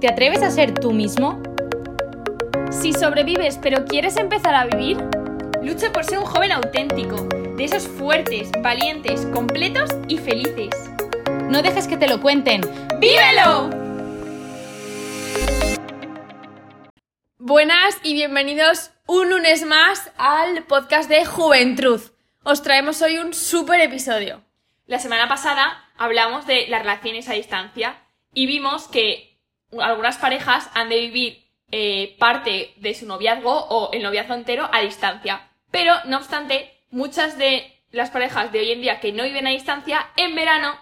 ¿Te atreves a ser tú mismo? Si sobrevives pero quieres empezar a vivir, lucha por ser un joven auténtico, de esos fuertes, valientes, completos y felices. No dejes que te lo cuenten. ¡Vívelo! Buenas y bienvenidos un lunes más al podcast de Juventud. Os traemos hoy un súper episodio. La semana pasada hablamos de las relaciones a distancia y vimos que algunas parejas han de vivir eh, parte de su noviazgo o el noviazgo entero a distancia. Pero, no obstante, muchas de las parejas de hoy en día que no viven a distancia, en verano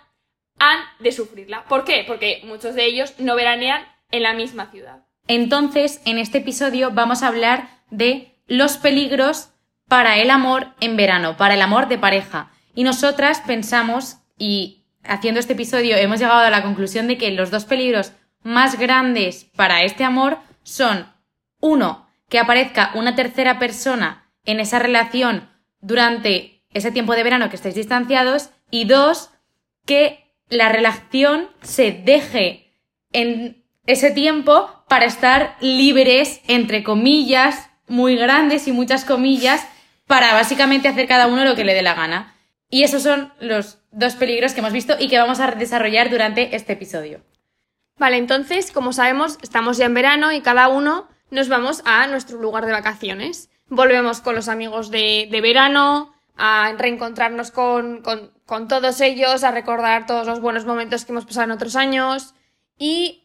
han de sufrirla. ¿Por qué? Porque muchos de ellos no veranean en la misma ciudad. Entonces, en este episodio vamos a hablar de los peligros para el amor en verano, para el amor de pareja. Y nosotras pensamos, y haciendo este episodio hemos llegado a la conclusión de que los dos peligros más grandes para este amor son, uno, que aparezca una tercera persona en esa relación durante ese tiempo de verano que estáis distanciados, y dos, que la relación se deje en ese tiempo para estar libres, entre comillas, muy grandes y muchas comillas, para básicamente hacer cada uno lo que le dé la gana. Y esos son los dos peligros que hemos visto y que vamos a desarrollar durante este episodio. Vale, entonces, como sabemos, estamos ya en verano y cada uno nos vamos a nuestro lugar de vacaciones. Volvemos con los amigos de, verano, a reencontrarnos con, todos ellos, a recordar todos los buenos momentos que hemos pasado en otros años. Y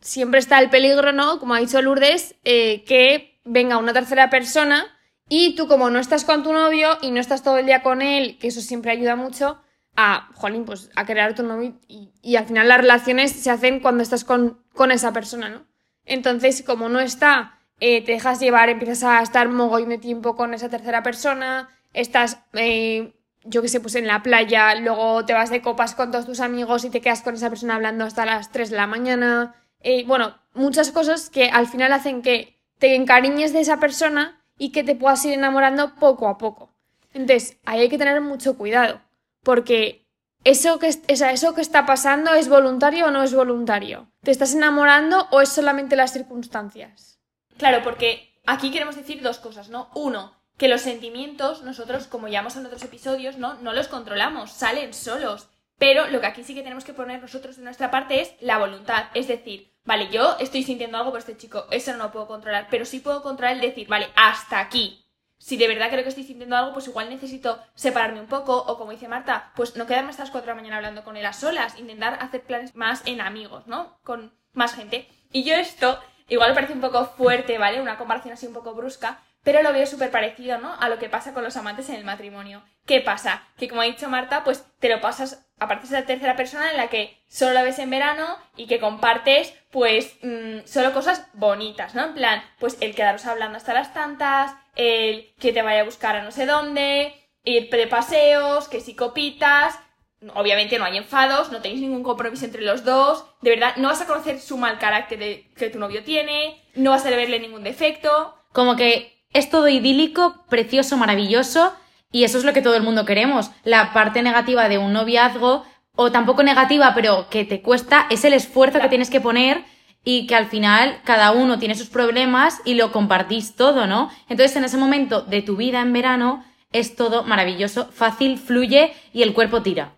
siempre está el peligro, ¿no? Como ha dicho Lourdes, eh, que venga una tercera persona y tú como no estás con tu novio y no estás todo el día con él, que eso siempre ayuda mucho, a, jolín, pues a crear tu novio y, al final las relaciones se hacen cuando estás con, con esa persona, ¿no? Entonces, como no está, eh, te dejas llevar, empiezas a estar mogollón de tiempo con esa tercera persona, estás, eh, yo qué sé, pues en la playa, luego te vas de copas con todos tus amigos y te quedas con esa persona hablando hasta las 3 de la mañana. Eh, bueno, muchas cosas que al final hacen que te encariñes de esa persona y que te puedas ir enamorando poco a poco. Entonces, ahí hay que tener mucho cuidado porque eso que, eso que está pasando es voluntario o no es voluntario. ¿Te estás enamorando o es solamente las circunstancias? Claro, porque aquí queremos decir dos cosas, ¿no? Uno, que los sentimientos, nosotros, como ya hemos en otros episodios, ¿no? No los controlamos, salen solos. Pero lo que aquí sí que tenemos que poner nosotros de nuestra parte es la voluntad. Es decir, vale, yo estoy sintiendo algo por este chico, eso no lo puedo controlar, pero sí puedo controlar el decir, vale, hasta aquí si de verdad creo que estoy sintiendo algo, pues igual necesito separarme un poco, o como dice Marta, pues no quedarme hasta las 4 de la mañana hablando con él a solas, intentar hacer planes más en amigos, ¿no? Con más gente. Y yo esto, igual parece un poco fuerte, ¿vale? Una comparación así un poco brusca, pero lo veo súper parecido, ¿no? A lo que pasa con los amantes en el matrimonio. ¿Qué pasa? Que como ha dicho Marta, pues te lo pasas, aparte de la tercera persona en la que solo la ves en verano y que compartes, pues, mm, solo cosas bonitas, ¿no? En plan, pues el quedaros hablando hasta las tantas, el que te vaya a buscar a no sé dónde, ir de paseos, que si copitas, obviamente no hay enfados, no tenéis ningún compromiso entre los dos, de verdad, no vas a conocer su mal carácter que tu novio tiene, no vas a verle ningún defecto. Como que es todo idílico, precioso, maravilloso, y eso es lo que todo el mundo queremos. La parte negativa de un noviazgo, o tampoco negativa, pero que te cuesta, es el esfuerzo que tienes que poner y que al final cada uno tiene sus problemas y lo compartís todo, ¿no? Entonces en ese momento de tu vida en verano es todo maravilloso, fácil, fluye y el cuerpo tira.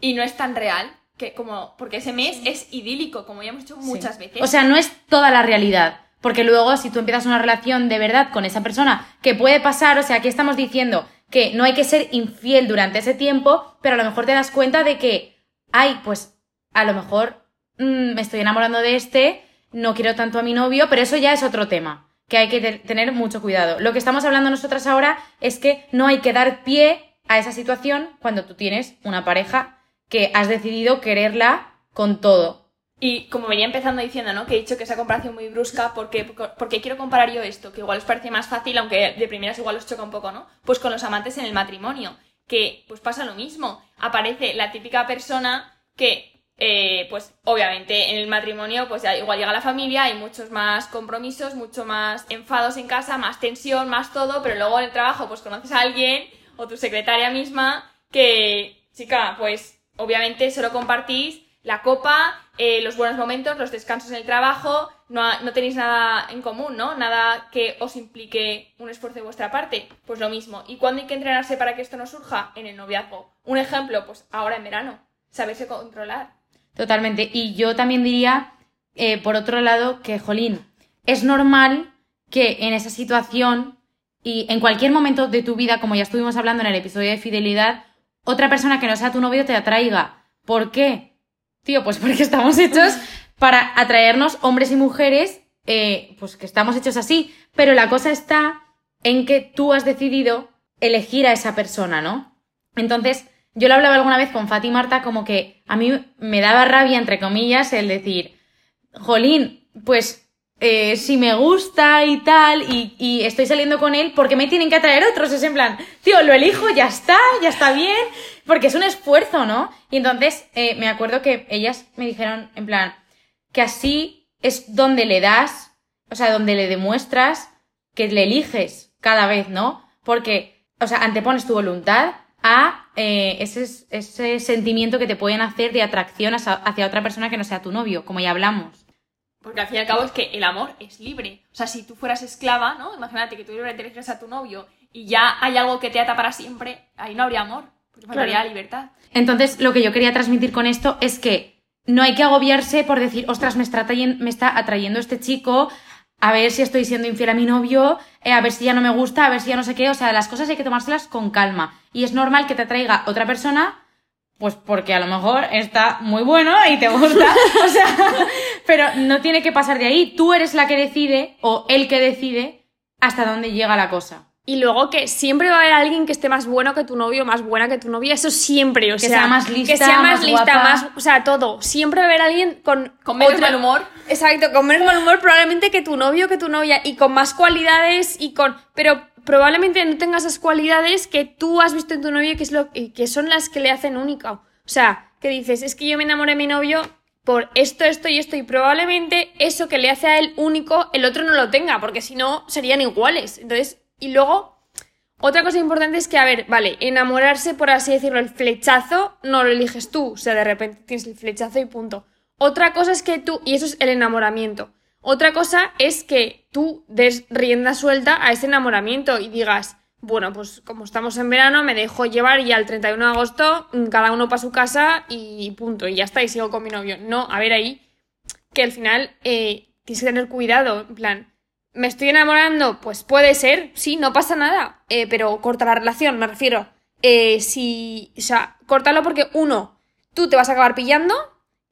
Y no es tan real que como porque ese mes es idílico, como ya hemos dicho muchas veces. O sea, no es toda la realidad. Porque luego, si tú empiezas una relación de verdad con esa persona, que puede pasar, o sea, aquí estamos diciendo que no hay que ser infiel durante ese tiempo, pero a lo mejor te das cuenta de que, ay, pues a lo mejor Mm, me estoy enamorando de este, no quiero tanto a mi novio, pero eso ya es otro tema, que hay que tener mucho cuidado. Lo que estamos hablando nosotras ahora es que no hay que dar pie a esa situación cuando tú tienes una pareja que has decidido quererla con todo. Y como venía empezando diciendo, ¿no? Que he dicho que esa comparación muy brusca, porque, porque quiero comparar yo esto, que igual os parece más fácil, aunque de primeras igual os choca un poco, ¿no? Pues con los amantes en el matrimonio, que pues pasa lo mismo. Aparece la típica persona que eh, pues obviamente en el matrimonio pues igual llega la familia, hay muchos más compromisos, mucho más enfados en casa, más tensión, más todo, pero luego en el trabajo pues conoces a alguien o tu secretaria misma que, chica, pues obviamente solo compartís la copa eh, los buenos momentos, los descansos en el trabajo, no, no tenéis nada en común, ¿no? Nada que os implique un esfuerzo de vuestra parte. Pues lo mismo. ¿Y cuándo hay que entrenarse para que esto no surja? En el noviazgo. Un ejemplo, pues ahora en verano. Saberse controlar. Totalmente. Y yo también diría, eh, por otro lado, que, Jolín, es normal que en esa situación y en cualquier momento de tu vida, como ya estuvimos hablando en el episodio de fidelidad, otra persona que no sea tu novio te atraiga. ¿Por qué? Tío, pues porque estamos hechos para atraernos hombres y mujeres, eh, pues que estamos hechos así. Pero la cosa está en que tú has decidido elegir a esa persona, ¿no? Entonces, yo lo hablaba alguna vez con Fati Marta como que a mí me daba rabia, entre comillas, el decir, Jolín, pues eh, si me gusta y tal, y, estoy saliendo con él, ¿por qué me tienen que atraer otros? Es en plan, tío, lo elijo, ya está, ya está bien, porque es un esfuerzo, ¿no? Y entonces eh, me acuerdo que ellas me dijeron, en plan, que así es donde le das, o sea, donde le demuestras que le eliges cada vez, ¿no? Porque, o sea, antepones tu voluntad a eh, ese, ese sentimiento que te pueden hacer de atracción hacia otra persona que no sea tu novio, como ya hablamos. Porque al fin y al cabo es que el amor es libre. O sea, si tú fueras esclava, ¿no? Imagínate que tú le diriges a tu novio y ya hay algo que te ata para siempre, ahí no habría amor, porque faltaría libertad. Entonces, lo que yo quería transmitir con esto es que no hay que agobiarse por decir, ostras, me está, me está atrayendo este chico, a ver si estoy siendo infiel a mi novio, eh, a ver si ya no me gusta, a ver si ya no sé qué. O sea, las cosas hay que tomárselas con calma. Y es normal que te atraiga otra persona pues porque a lo mejor está muy bueno y te gusta, o sea, pero no tiene que pasar de ahí. Tú eres la que decide o el que decide hasta dónde llega la cosa. Y luego que siempre va a haber alguien que esté más bueno que tu novio, más buena que tu novia, eso siempre, o que sea, más lista, que sea más, lista, más, o sea, todo. Siempre va a haber alguien con con menos mal humor. Exacto, con menos mal humor probablemente que tu novio, que tu novia y con más cualidades y con pero probablemente no tengas esas cualidades que tú has visto en tu novio que, es lo, que son las que le hacen única. O sea, que dices, es que yo me enamoré de mi novio por esto, esto y esto, y probablemente eso que le hace a él único, el otro no lo tenga, porque si no, serían iguales. Entonces, y luego, otra cosa importante es que, a ver, vale, enamorarse, por así decirlo, el flechazo, no lo eliges tú, o sea, de repente tienes el flechazo y punto. Otra cosa es que tú, y eso es el enamoramiento. Otra cosa es que tú des rienda suelta a ese enamoramiento y digas, bueno, pues como estamos en verano, me dejo llevar y al 31 de agosto mm, cada uno para su casa y punto, y ya está, y sigo con mi novio. No, a ver ahí, que al final eh, tienes que tener cuidado, en plan, ¿me estoy enamorando? Pues puede ser, sí, no pasa nada, eh, pero corta la relación, me refiero. Eh, si, o sea, córtalo porque uno, tú te vas a acabar pillando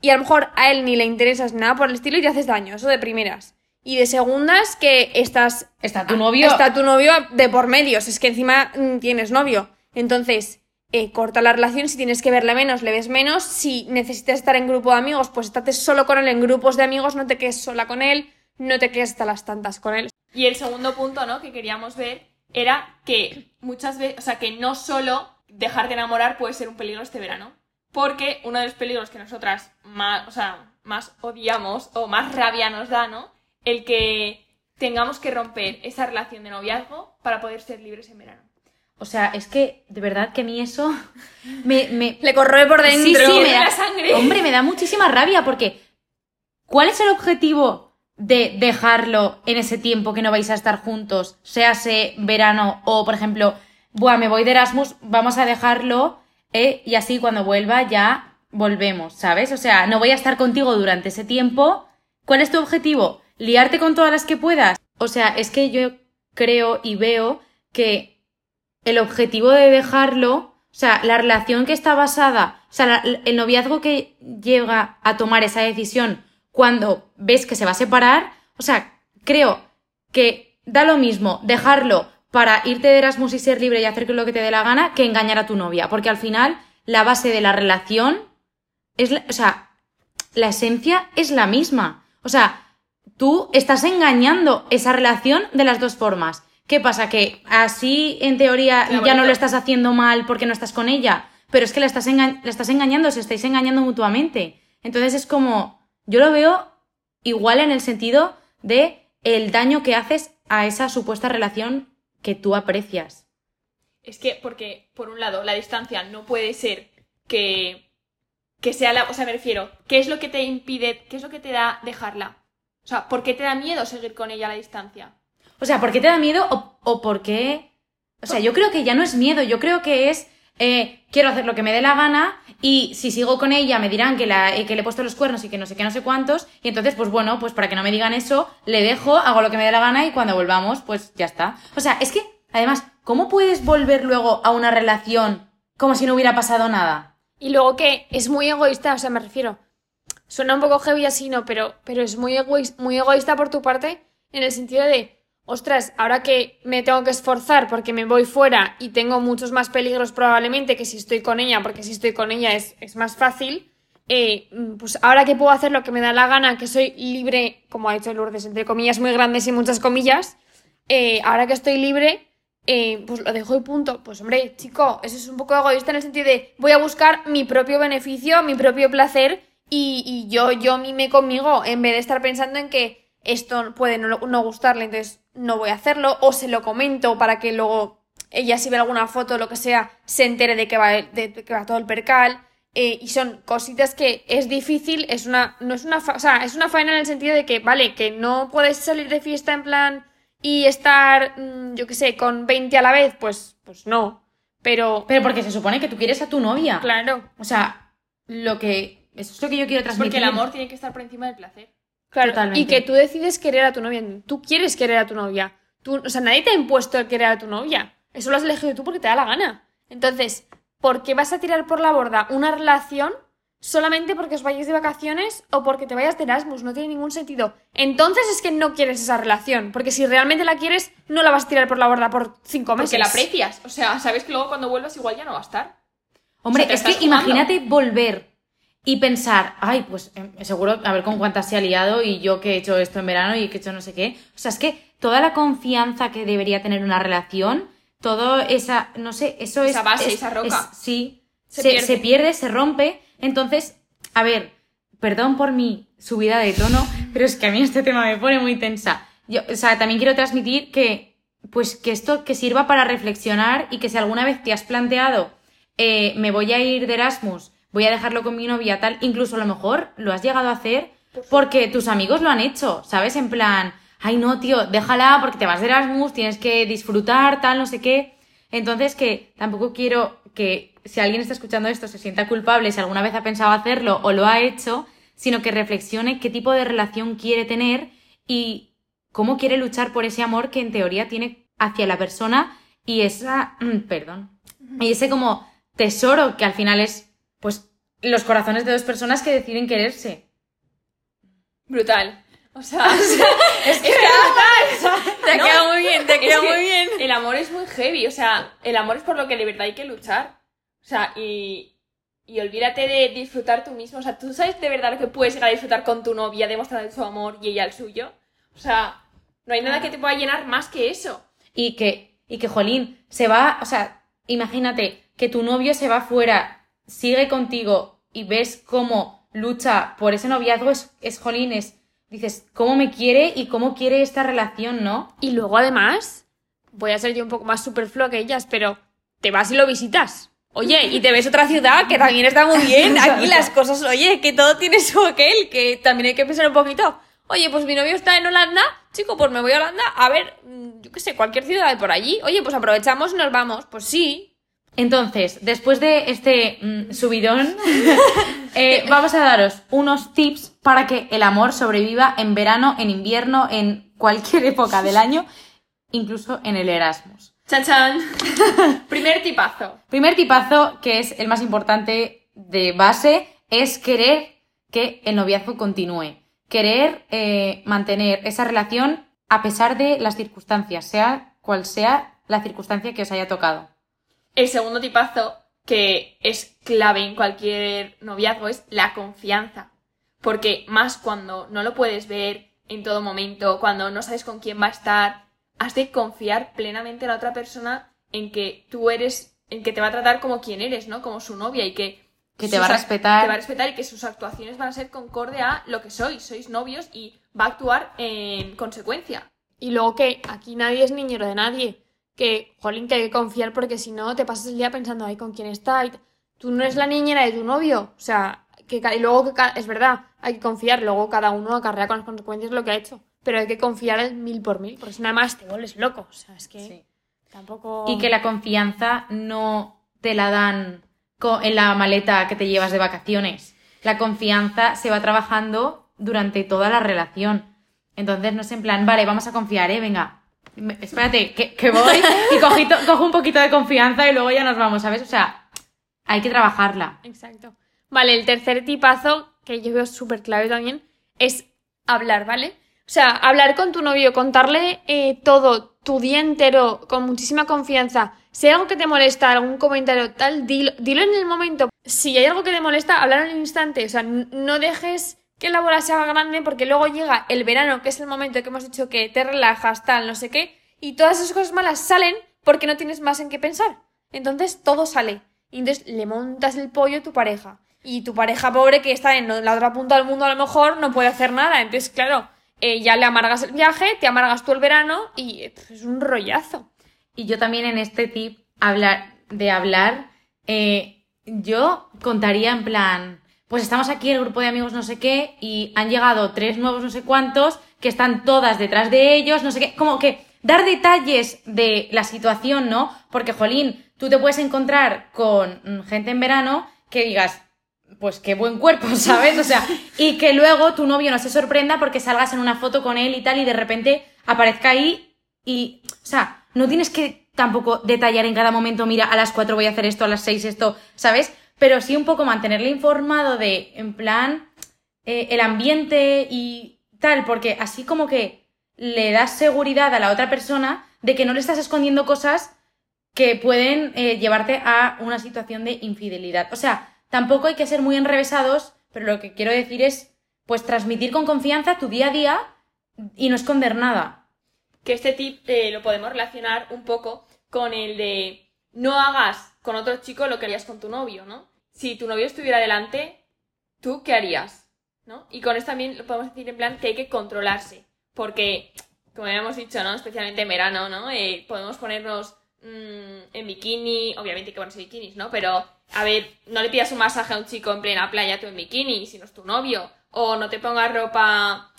y a lo mejor a él ni le interesas nada por el estilo y te haces daño, eso de primeras. Y de segundas que estás... Está tu novio. Está tu novio de por medios, es que encima mm, tienes novio. Entonces, eh, corta la relación, si tienes que verle menos, le ves menos. Si necesitas estar en grupo de amigos, pues estate solo con él en grupos de amigos, no te quedes sola con él, no te quedes hasta las tantas con él. Y el segundo punto, ¿no? Que queríamos ver era que muchas veces, o sea, que no solo dejar de enamorar puede ser un peligro este verano. Porque uno de los peligros que nosotras más, o sea, más odiamos o más rabia nos da, ¿no? El que tengamos que romper esa relación de noviazgo para poder ser libres en verano. O sea, es que de verdad que a mí eso me, me... le corroe por dentro. Sí, sí, me da sangre. Hombre, me da muchísima rabia porque ¿cuál es el objetivo de dejarlo en ese tiempo que no vais a estar juntos, séase verano o, por ejemplo, buah, me voy de Erasmus, vamos a dejarlo ¿eh? y así cuando vuelva ya volvemos, ¿sabes? O sea, no voy a estar contigo durante ese tiempo. ¿Cuál es tu objetivo? ¿Liarte con todas las que puedas? O sea, es que yo creo y veo que el objetivo de dejarlo, o sea, la relación que está basada, o sea, el noviazgo que llega a tomar esa decisión cuando ves que se va a separar, o sea, creo que da lo mismo dejarlo para irte de Erasmus y ser libre y hacer lo que te dé la gana que engañar a tu novia, porque al final la base de la relación es, o sea, la esencia es la misma. O sea, tú estás engañando esa relación de las dos formas. ¿Qué pasa? Que así, en teoría, ya no lo estás haciendo mal porque no estás con ella, pero es que la estás, la estás engañando, se estáis engañando mutuamente. Entonces es como, yo lo veo igual en el sentido de el daño que haces a esa supuesta relación que tú aprecias. Es que, porque, por un lado, la distancia no puede ser que que sea la... O sea, me refiero, ¿qué es lo que te impide, qué es lo que te da dejarla? O sea, ¿por qué te da miedo seguir con ella a la distancia? O sea, ¿por qué te da miedo o, o por qué? O sea, yo creo que ya no es miedo, yo creo que es eh, quiero hacer lo que me dé la gana y si sigo con ella me dirán que, la, eh, que le he puesto los cuernos y que no sé qué, no sé cuántos y entonces, pues bueno, pues para que no me digan eso, le dejo, hago lo que me dé la gana y cuando volvamos, pues ya está. O sea, es que, además, ¿cómo puedes volver luego a una relación como si no hubiera pasado nada? Y luego que es muy egoísta, o sea, me refiero, suena un poco heavy así, ¿no? Pero, pero es muy, egoís- muy egoísta por tu parte en el sentido de, ostras, ahora que me tengo que esforzar porque me voy fuera y tengo muchos más peligros probablemente que si estoy con ella, porque si estoy con ella es, es más fácil, eh, pues ahora que puedo hacer lo que me da la gana, que soy libre, como ha dicho Lourdes, entre comillas muy grandes y muchas comillas, eh, ahora que estoy libre, eh, pues lo dejo y punto. Pues hombre, chico, eso es un poco egoísta en el sentido de voy a buscar mi propio beneficio, mi propio placer y, y yo, yo mime conmigo en vez de estar pensando en que esto puede no, no gustarle, entonces no voy a hacerlo o se lo comento para que luego ella si ve alguna foto o lo que sea se entere de que va, de, de que va todo el percal. eh, y son cositas que es difícil, es una, no es una, fa- o sea, es una faena en el sentido de que, vale, que no puedes salir de fiesta en plan y estar, mm, yo qué sé, con 20 a la vez, pues, pues no. Pero, Pero porque se supone que tú quieres a tu novia. claro, O sea, lo que... Eso es lo que yo quiero transmitir. tiene que estar por encima del placer. Claro, Totalmente. y que tú decides querer a tu novia. Tú quieres querer a tu novia. Tú, o sea, nadie te ha impuesto el querer a tu novia. Eso lo has elegido tú porque te da la gana. Entonces, ¿por qué vas a tirar por la borda una relación solamente porque os vayáis de vacaciones o porque te vayas de Erasmus? No tiene ningún sentido. Entonces es que no quieres esa relación. Porque si realmente la quieres, no la vas a tirar por la borda por cinco meses. Porque la aprecias. O sea, sabes que luego cuando vuelvas igual ya no va a estar. Hombre, O sea, te es que jugando. imagínate volver y pensar, ay, pues em, seguro, a ver con cuántas se ha liado y yo que he hecho esto en verano y que he hecho no sé qué. O sea, es que toda la confianza que debería tener una relación, todo esa, no sé, eso es... Esa base, es- esa roca. es- sí, Se se, pierde. se pierde, se rompe. Entonces, a ver, perdón por mi subida de tono, pero es que a mí este tema me pone muy tensa. Yo, o sea, también quiero transmitir que, pues, que esto que sirva para reflexionar y que si alguna vez te has planteado, eh, me voy a ir de Erasmus, voy a dejarlo con mi novia, tal, incluso a lo mejor lo has llegado a hacer porque tus amigos lo han hecho, ¿sabes? En plan, ay no, tío, déjala porque te vas de Erasmus, tienes que disfrutar, tal, no sé qué. Entonces, que tampoco quiero que si alguien está escuchando esto se sienta culpable si alguna vez ha pensado hacerlo o lo ha hecho, sino que reflexione qué tipo de relación quiere tener y cómo quiere luchar por ese amor que en teoría tiene hacia la persona y esa, perdón, y ese como tesoro que al final es, pues, los corazones de dos personas que deciden quererse. Brutal. O sea, Es que Te No, queda muy bien, te es queda que muy bien. El amor es muy heavy, o sea, el amor es por lo que de verdad hay que luchar. O sea, y, y olvídate de disfrutar tú mismo. O sea, tú sabes de verdad lo que puedes llegar a disfrutar con tu novia, demostrar su amor y ella el suyo. O sea, no hay nada que te pueda llenar más que eso. y que, y que Jolín se va, o sea, imagínate que tu novio se va fuera, sigue contigo y ves cómo lucha por ese noviazgo, es, es Jolín, es, dices, cómo me quiere y cómo quiere esta relación, ¿no? Y luego además, voy a ser yo un poco más superfluo que ellas, pero te vas y lo visitas. Oye, y te ves otra ciudad que también está muy bien. Aquí las cosas, oye, que todo tiene su aquel, que también hay que pensar un poquito. Oye, pues mi novio está en Holanda, chico, pues me voy a Holanda a ver, mm, yo qué sé, cualquier ciudad de por allí. Oye, pues aprovechamos y nos vamos. Pues sí. Entonces, después de este mm, subidón, eh, vamos a daros unos tips para que el amor sobreviva en verano, en invierno, en cualquier época del año, incluso en el Erasmus. Chan chan. Primer tipazo. Primer tipazo, que es el más importante de base, es querer que el noviazgo continúe. Querer eh, mantener esa relación a pesar de las circunstancias, sea cual sea la circunstancia que os haya tocado. El segundo tipazo, que es clave en cualquier noviazgo, es la confianza. Porque más cuando no lo puedes ver en todo momento, cuando no sabes con quién va a estar, has de confiar plenamente en la otra persona en que tú eres, en que te va a tratar como quien eres, ¿no? Como su novia y que... Que te va a respetar. Te va a respetar y que sus actuaciones van a ser concorde a lo que sois. Sois novios y va a actuar en consecuencia. Y luego que aquí nadie es niñero de nadie. Que, jolín, que hay que confiar porque si no te pasas el día pensando, ay, ¿con quién está? Y Tú no eres la niñera de tu novio. O sea, que y luego que es verdad, hay que confiar, luego cada uno acarrea con las consecuencias lo que ha hecho. Pero hay que confiar el mil por mil, porque si nada más te vuelves loco. O sea, es que Sí. tampoco. Y que la confianza no te la dan en la maleta que te llevas de vacaciones. La confianza se va trabajando durante toda la relación. Entonces no es en plan, vale, vamos a confiar, ¿eh? Venga, espérate, que, voy y cogito- cojo un poquito de confianza y luego ya nos vamos, ¿sabes? O sea, hay que trabajarla. Exacto. Vale, el tercer tipazo, que yo veo súper clave también, es hablar, ¿vale? O sea, hablar con tu novio, contarle eh, todo, tu día entero, con muchísima confianza. Si hay algo que te molesta, algún comentario, tal, dilo, dilo en el momento. Si hay algo que te molesta, hablar en el instante. O sea, no dejes que la bola se haga grande porque luego llega el verano, que es el momento que hemos dicho que te relajas, tal, no sé qué, y todas esas cosas malas salen porque no tienes más en qué pensar. Entonces todo sale. Y entonces le montas el pollo a tu pareja. Y tu pareja pobre que está en la otra punta del mundo a lo mejor no puede hacer nada. Entonces, claro, eh, ya le amargas el viaje, te amargas tú el verano y pues, es un rollazo. Y yo también en este tip hablar, de hablar, eh, yo contaría en plan, pues estamos aquí el grupo de amigos no sé qué y han llegado tres nuevos no sé cuántos que están todas detrás de ellos, no sé qué, como que dar detalles de la situación, ¿no? Porque, jolín, tú te puedes encontrar con mm, gente en verano que digas, pues qué buen cuerpo, ¿sabes? O sea, y que luego tu novio no se sorprenda porque salgas en una foto con él y tal y de repente aparezca ahí y, o sea, no tienes que tampoco detallar en cada momento, mira, a las 4 voy a hacer esto, a las 6 esto, ¿sabes? Pero sí un poco mantenerle informado de, en plan, eh, el ambiente y tal, porque así como que le das seguridad a la otra persona de que no le estás escondiendo cosas que pueden eh, llevarte a una situación de infidelidad. O sea, tampoco hay que ser muy enrevesados, pero lo que quiero decir es, pues, transmitir con confianza tu día a día y no esconder nada. que este tip eh, lo podemos relacionar un poco con el de no hagas con otro chico lo que harías con tu novio, ¿no? Si tu novio estuviera delante, ¿tú qué harías? ¿No? Y con esto también lo podemos decir en plan que hay que controlarse, porque, como ya hemos dicho, ¿no? Especialmente en verano, ¿no? Eh, podemos ponernos mm, en bikini, obviamente hay que ponerse bikinis, ¿no? Pero, a ver, no le pidas un masaje a un chico en plena playa tú en bikini, si no es tu novio, o no te pongas ropa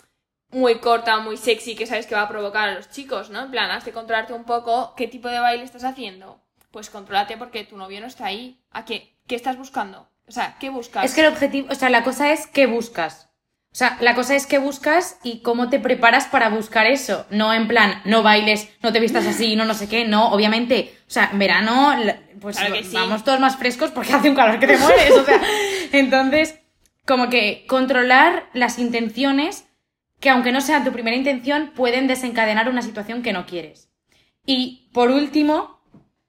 muy corta, muy sexy, que sabes que va a provocar a los chicos, ¿no? En plan, has de controlarte un poco qué tipo de baile estás haciendo. Pues contrólate porque tu novio no está ahí. ¿A qué? ¿Qué estás buscando? O sea, ¿qué buscas? Es que el objetivo, o sea, la cosa es qué buscas. O sea, la cosa es qué buscas y cómo te preparas para buscar eso. No en plan, no bailes, no te vistas así, no no sé qué, no, obviamente. O sea, en verano, pues Claro que sí. vamos todos más frescos porque hace un calor que te mueres. O sea, entonces, como que controlar las intenciones que aunque no sea tu primera intención, pueden desencadenar una situación que no quieres. Y por último,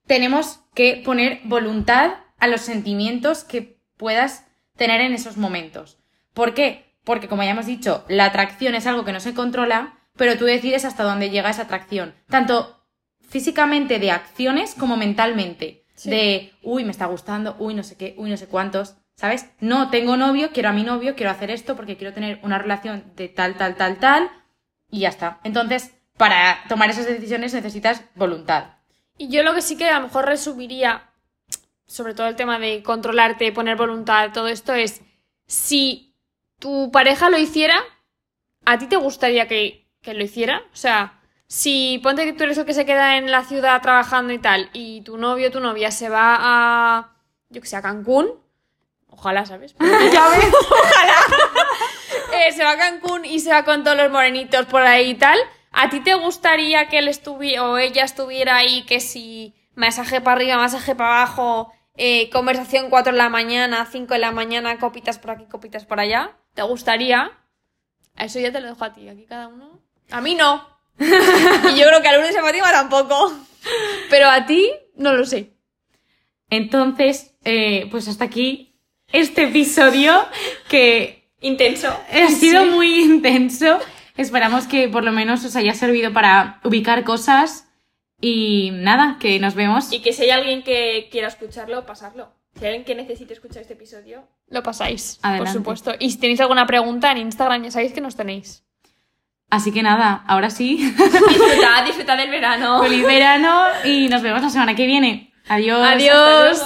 tenemos que poner voluntad a los sentimientos que puedas tener en esos momentos. ¿Por qué? Porque, como ya hemos dicho, la atracción es algo que no se controla, pero tú decides hasta dónde llega esa atracción. Tanto físicamente de acciones como mentalmente. De, uy, me está gustando, uy, no sé qué, uy, no sé cuántos. ¿Sabes? No, tengo novio, quiero a mi novio, quiero hacer esto porque quiero tener una relación de tal, tal, tal, tal. Y ya está. Entonces, para tomar esas decisiones necesitas voluntad. Y yo lo que sí que a lo mejor resumiría, sobre todo el tema de controlarte, poner voluntad, todo esto, es si tu pareja lo hiciera, ¿a ti te gustaría que, que lo hiciera? O sea, si ponte que tú eres el que se queda en la ciudad trabajando y tal, y tu novio o tu novia se va a, yo que sé, a Cancún, ojalá, ¿sabes? ya ves. Eh, se va a Cancún y se va con todos los morenitos por ahí y tal. ¿A ti te gustaría que él estuviera o ella estuviera ahí, que si masaje para arriba, masaje para abajo, eh, conversación 4 de la mañana, 5 de la mañana, copitas por aquí, copitas por allá? ¿Te gustaría? Eso ya te lo dejo a ti, aquí cada uno. A mí no. y yo creo que a Lourdes y a Fátima tampoco. Pero a ti, no lo sé. Entonces, eh, pues hasta aquí este episodio que Intenso. ha sido muy intenso. Esperamos que por lo menos os haya servido para ubicar cosas y nada, que nos vemos. Y que si hay alguien que quiera escucharlo, pasarlo. Si hay alguien que necesite escuchar este episodio, Lo pasáis, Adelante. por supuesto. Y si tenéis alguna pregunta en Instagram, ya sabéis que nos tenéis. Así que nada, ahora sí, disfrutad, disfrutad del verano. feliz verano y nos vemos la semana que viene. Adiós. Adiós.